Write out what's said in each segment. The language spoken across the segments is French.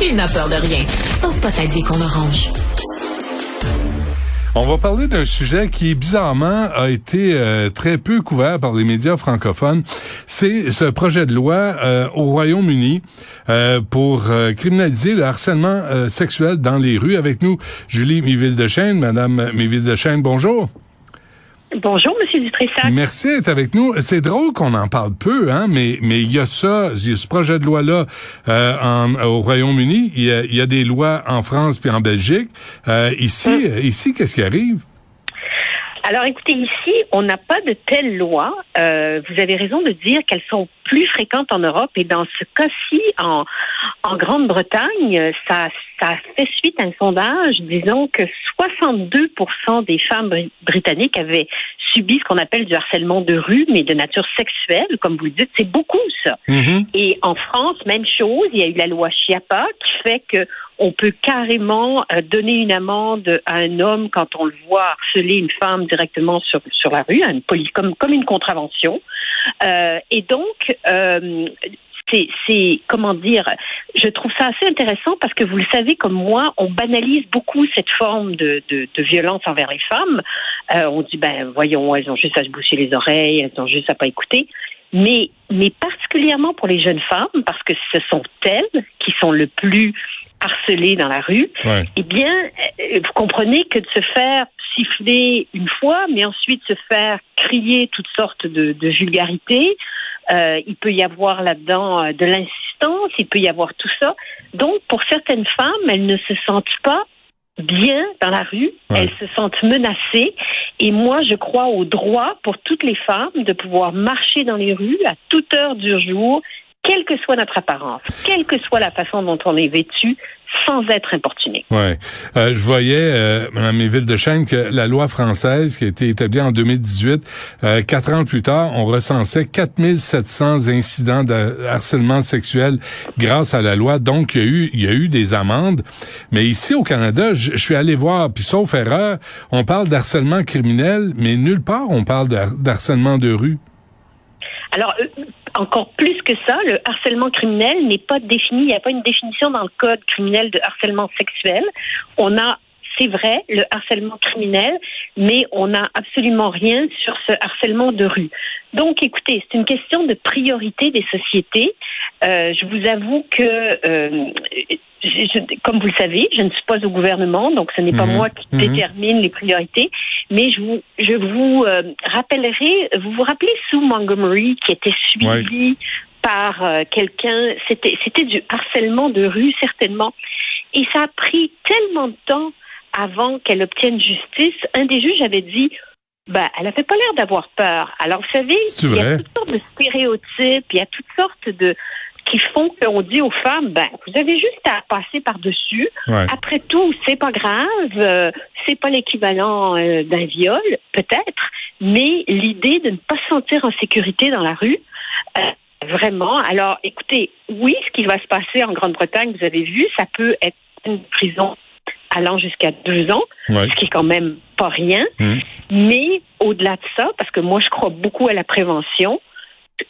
Il n'a peur de rien, sauf peut-être des qu'on orange. On va parler d'un sujet qui, bizarrement, a été euh, très peu couvert par les médias francophones. C'est ce projet de loi euh, au Royaume-Uni euh, pour criminaliser le harcèlement sexuel dans les rues. Avec nous, Julie Miville-Dechaine. Madame Miville-Dechaine, bonjour. Bonjour, Monsieur Dutressac. Merci d'être avec nous. C'est drôle qu'on en parle peu, hein, mais mais il y a ça, il y a ce projet de loi là euh, au Royaume-Uni. Il y, a, il y a des lois en France puis en Belgique. Euh, ici, Hum. ici, qu'est-ce qui arrive? Alors, écoutez, ici, on n'a pas de telles lois. Euh, vous avez raison de dire qu'elles sont plus fréquentes en Europe et dans ce cas-ci, en, en Grande-Bretagne, ça, ça fait suite à un sondage disant que 62% des femmes bri- britanniques avaient subi ce qu'on appelle du harcèlement de rue, mais de nature sexuelle, comme vous le dites. C'est beaucoup, ça. Mhm. Et en France, même chose, il y a eu la loi Chiappa qui fait que on peut carrément euh, donner une amende à un homme quand on le voit harceler une femme directement sur, sur la rue, comme, comme une contravention. Euh, et donc, euh, c'est, comment dire, je trouve ça assez intéressant parce que vous le savez comme moi, on banalise beaucoup cette forme de, de, violence envers les femmes. On dit, ben voyons, elles ont juste à se boucher les oreilles, elles ont juste à pas écouter. Mais, mais particulièrement pour les jeunes femmes, parce que ce sont elles qui sont le plus harcelées dans la rue, Ouais. eh bien, euh, vous comprenez que de se faire siffler une fois, mais ensuite se faire crier toutes sortes de, de vulgarités, euh, il peut y avoir là-dedans euh, de l'insistance, il peut y avoir tout ça. Donc, pour certaines femmes, elles ne se sentent pas bien dans la rue, Ouais. elles se sentent menacées. Et moi, je crois au droit pour toutes les femmes de pouvoir marcher dans les rues à toute heure du jour, quelle que soit notre apparence, quelle que soit la façon dont on est vêtu, sans être importuné. Ouais. Euh, je voyais, euh, Mme Méville de Chêne, que la loi française qui a été établie en 2018, euh, quatre ans plus tard, on recensait 4700 incidents de harcèlement sexuel grâce à la loi. Donc, il y a eu, il y a eu des amendes. Mais ici, au Canada, je, je suis allé voir, puis sauf erreur, on parle d'harcèlement criminel, mais nulle part on parle d'harcèlement de rue. Alors, euh, encore plus que ça, le harcèlement criminel n'est pas défini. Il n'y a pas une définition dans le code criminel de harcèlement sexuel. On a, c'est vrai, le harcèlement criminel, mais on n'a absolument rien sur ce harcèlement de rue. Donc, écoutez, c'est une question de priorité des sociétés. Euh, je vous avoue que, euh, je- je- comme vous le savez, je ne suis pas au gouvernement, donc ce n'est pas Mhm. moi qui Mhm. détermine les priorités. Mais je vous, je vous euh, rappellerai, vous vous rappelez Sue Montgomery qui était suivie par euh, quelqu'un, c'était, c'était du harcèlement de rue certainement, et ça a pris tellement de temps avant qu'elle obtienne justice. Un des juges avait dit, ben, elle avait pas l'air d'avoir peur. Alors vous savez, il y a toutes sortes de stéréotypes, il y a toutes sortes de qui font qu'on dit aux femmes, ben, vous avez juste à passer par-dessus. Ouais. Après tout, c'est pas grave, euh, c'est pas l'équivalent euh, d'un viol, peut-être, mais l'idée de ne pas se sentir en sécurité dans la rue, euh, vraiment. Alors, écoutez, oui, ce qui va se passer en Grande-Bretagne, vous avez vu, ça peut être une prison allant jusqu'à deux ans, Ouais. ce qui est quand même pas rien. Mhm. Mais au-delà de ça, parce que moi, je crois beaucoup à la prévention,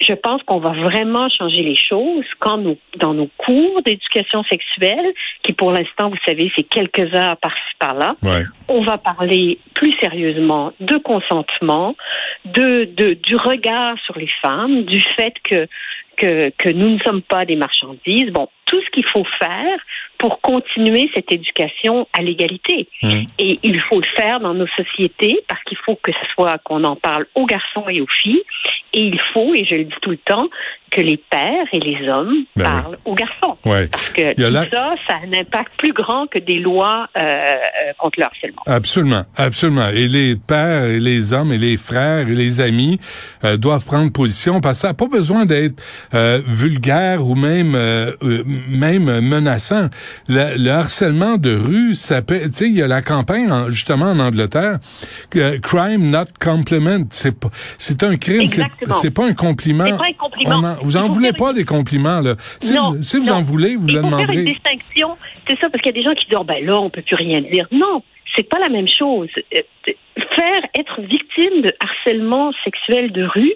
je pense qu'on va vraiment changer les choses quand nous, dans nos cours d'éducation sexuelle, qui pour l'instant, vous savez, c'est quelques heures par-ci par-là, Ouais. on va parler plus sérieusement de consentement, de, de du regard sur les femmes, du fait que que, que nous ne sommes pas des marchandises. Bon, tout ce qu'il faut faire pour continuer cette éducation à l'égalité. Mhm. Et il faut le faire dans nos sociétés parce qu'il faut que ce soit qu'on en parle aux garçons et aux filles. Et il faut, et je le dis tout le temps, que les pères et les hommes Ben parlent aux garçons. Ouais. Parce que tout la- ça, ça a un impact plus grand que des lois euh, euh, contre le harcèlement. Absolument, absolument. Et les pères, et les hommes, et les frères, et les amis euh, doivent prendre position parce que ça n'a pas besoin d'être euh, vulgaire ou même euh, euh, même menaçant. Le, le harcèlement de rue, ça peut, tu sais, il y a la campagne en- justement en Angleterre, que, crime not compliment. C'est pas, c'est un crime. C'est, pas un compliment. C'est pas un compliment. En- vous en voulez pas des compliments là. Si, Non, vous, si vous non. en voulez, vous Il le faut faire une distinction. C'est ça, parce qu'il y a des gens qui disent, oh, ben là, on peut plus rien dire. Non, c'est pas la même chose. Euh, Faire être victime de harcèlement sexuel de rue,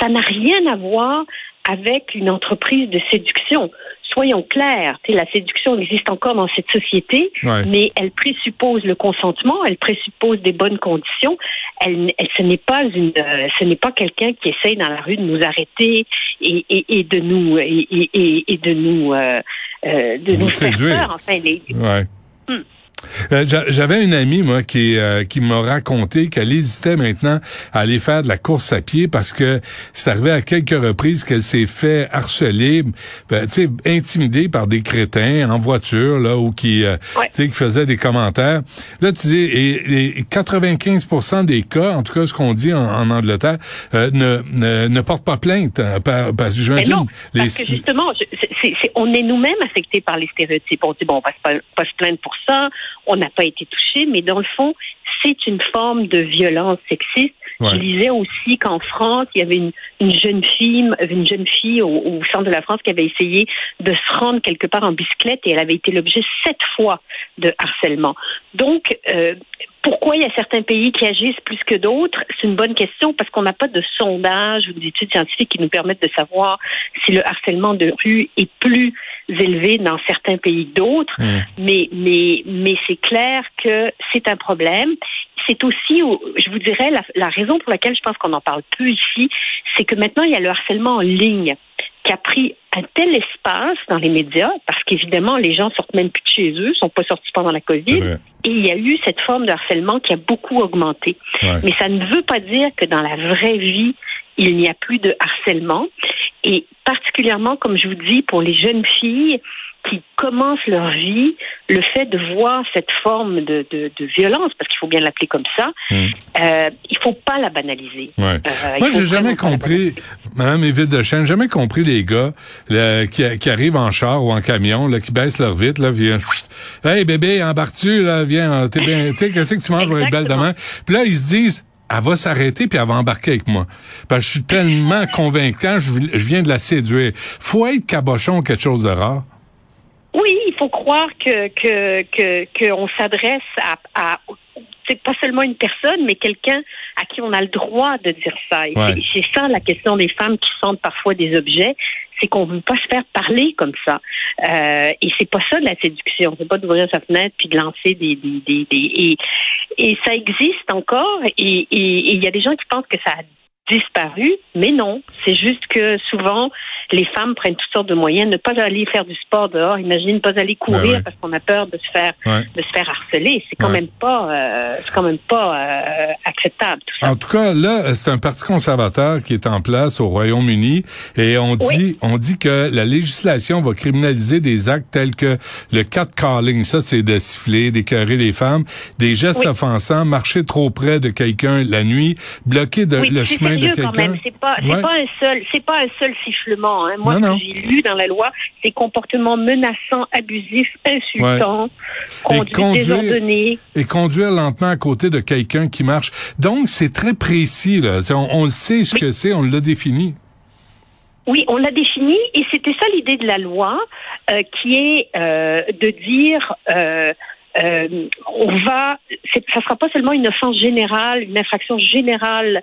ça n'a rien à voir avec une entreprise de séduction. Soyons clairs, tu sais, la séduction existe encore dans cette société, Ouais. mais elle présuppose le consentement, elle présuppose des bonnes conditions. Elle, elle- ce n'est pas une, euh, ce n'est pas quelqu'un qui essaye dans la rue de nous arrêter et, et, et de nous et, et- de nous euh, euh, de Vous nous faire séduire. peur. Enfin, les, Ouais. Euh, j'a- J'avais une amie, moi, qui, euh, qui m'a raconté qu'elle hésitait maintenant à aller faire de la course à pied parce que c'est arrivé à quelques reprises qu'elle s'est fait harceler, ben, tu sais, intimidée par des crétins en voiture, là, ou qui, euh, Ouais. tu sais, qui faisaient des commentaires. Là, tu dis, et, et 95% des cas, en tout cas, ce qu'on dit en, en Angleterre, euh, ne, ne, ne portent pas plainte, hein, par- parce que j'imagine... les- parce que justement, je- on est nous-mêmes affectés par les stéréotypes. On dit bon, on va pas, pas se plaindre pour ça, on n'a pas été touché, mais dans le fond, c'est une forme de violence sexiste. Ouais. Je lisais aussi qu'en France, il y avait une, une jeune fille, une jeune fille au, au centre de la France qui avait essayé de se rendre quelque part en bicyclette et elle avait été l'objet sept fois de harcèlement. Donc, euh, pourquoi il y a certains pays qui agissent plus que d'autres C'est une bonne question parce qu'on n'a pas de sondage ou d'études scientifiques qui nous permettent de savoir si le harcèlement de rue est plus élevé dans certains pays que d'autres. Hmm. Mais, mais, mais c'est clair que c'est un problème. C'est aussi, je vous dirais, la, la raison pour laquelle je pense qu'on en parle peu ici, c'est que maintenant il y a le harcèlement en ligne qui a pris un tel espace dans les médias, parce qu'évidemment, les gens sortent même plus de chez eux, sont pas sortis pendant la COVID, et il y a eu cette forme de harcèlement qui a beaucoup augmenté. Ouais. Mais ça ne veut pas dire que dans la vraie vie, il n'y a plus de harcèlement. Et particulièrement, comme je vous dis, pour les jeunes filles qui commencent leur vie, le fait de voir cette forme de, de, de violence, parce qu'il faut bien l'appeler comme ça, Mm. euh, il faut pas la banaliser. Ouais. Euh, Moi, j'ai jamais compris, Madame Éville de Chêne, jamais compris les gars là, qui, qui arrivent en char ou en camion, là, qui baissent leur vitre, là, viennent, hey bébé, embarques-tu, là, viens, t'es bien, tu sais, qu'est-ce que tu manges pour être belle demain? Puis là, ils se disent, elle va s'arrêter puis elle va embarquer avec moi. Parce que je suis tellement convaincant, je, je viens de la séduire. Faut être cabochon ou quelque chose de rare. Oui, il faut croire que que que qu'on s'adresse à, à c'est pas seulement une personne, mais quelqu'un à qui on a le droit de dire ça. Et Ouais. c'est- ça la question des femmes qui sentent parfois des objets, c'est qu'on veut pas se faire parler comme ça. Euh, et c'est pas ça de la séduction. C'est pas d'ouvrir sa fenêtre puis de lancer des des des, des- et et ça existe encore. Et et- et il y a des gens qui pensent que ça a disparu, mais non. C'est juste que souvent, les femmes prennent toutes sortes de moyens. Ne pas aller faire du sport dehors, imagine, ne pas aller courir Ben ouais. parce qu'on a peur de se faire Ouais. de se faire harceler. C'est quand Ouais. même pas, euh, c'est quand même pas euh, acceptable tout ça. En tout cas, là, c'est un parti conservateur qui est en place au Royaume-Uni et on dit, on dit que la législation va criminaliser des actes tels que le catcalling, ça c'est de siffler, d'écœurer les femmes, des gestes Oui. offensants, marcher trop près de quelqu'un la nuit, bloquer de- oui, le chemin sérieux quand quelqu'un. même. C'est pas, Ouais. un seul, c'est pas un seul sifflement. Hein. Moi, Non, ce que j'ai lu dans la loi, c'est comportements menaçants, abusifs, insultants, conduite conduire- désordonnée. Et conduire lentement à côté de quelqu'un qui marche. Donc, c'est très précis, là. On, sait ce que c'est, on l'a défini. Oui, on l'a défini et c'était ça l'idée de la loi, euh, qui est euh, de dire euh, euh, on va, ça sera pas seulement une offense générale, une infraction générale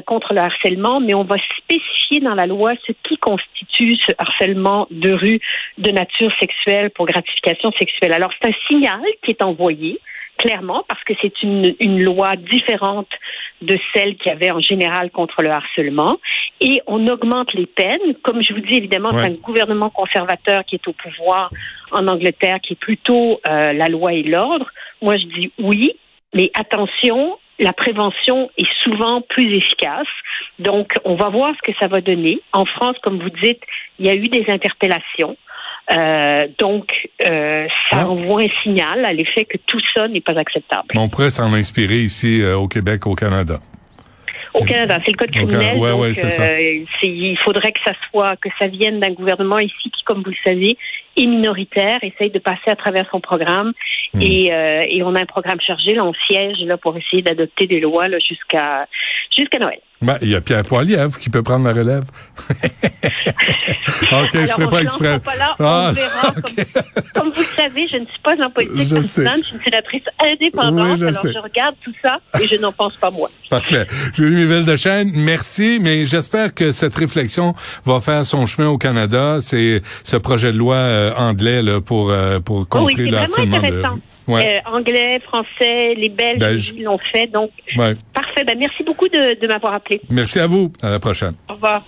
contre le harcèlement, mais on va spécifier dans la loi ce qui constitue ce harcèlement de rue de nature sexuelle pour gratification sexuelle. Alors c'est un signal qui est envoyé clairement parce que c'est une, une loi différente de celle qu'il y avait en général contre le harcèlement et on augmente les peines. Comme je vous dis, évidemment, Ouais. c'est un gouvernement conservateur qui est au pouvoir en Angleterre, qui est plutôt euh, la loi et l'ordre. Moi, je dis oui, mais attention, la prévention est souvent plus efficace. Donc, on va voir ce que ça va donner. En France, comme vous dites, il y a eu des interpellations. Euh, donc, euh, ça Ah. envoie un signal à l'effet que tout ça n'est pas acceptable. On pourrait s'en inspirer ici euh, au Québec, au Canada. Au Canada, c'est le code criminel. Ouais, donc, ouais, ça. il faudrait que ça soit, que ça vienne d'un gouvernement ici qui, comme vous le savez, est minoritaire, essaye de passer à travers son programme. Hmm. Et, euh, et on a un programme chargé. Là, on siège là pour essayer d'adopter des lois là jusqu'à jusqu'à Noël. Ben, il y a Pierre Poilievre qui peut prendre la relève. OK, je Alors, on pas exprès. Pas là, Ah, on verra. OK. Comme, comme vous le savez, je ne suis pas en politique Je sais. je suis une sénatrice indépendante. Oui, je alors sais. je regarde tout ça et je n'en pense pas moi. Parfait. Julie Miville de Chêne, merci, mais j'espère que cette réflexion va faire son chemin au Canada. C'est ce projet de loi euh, anglais là, pour, euh, pour Oh oui, contrer Ouais. Euh, anglais, français, les Belges Belge. ils l'ont fait. Donc, ouais. parfait. Ben, merci beaucoup de, de m'avoir appelé. Merci à vous. À la prochaine. Au revoir.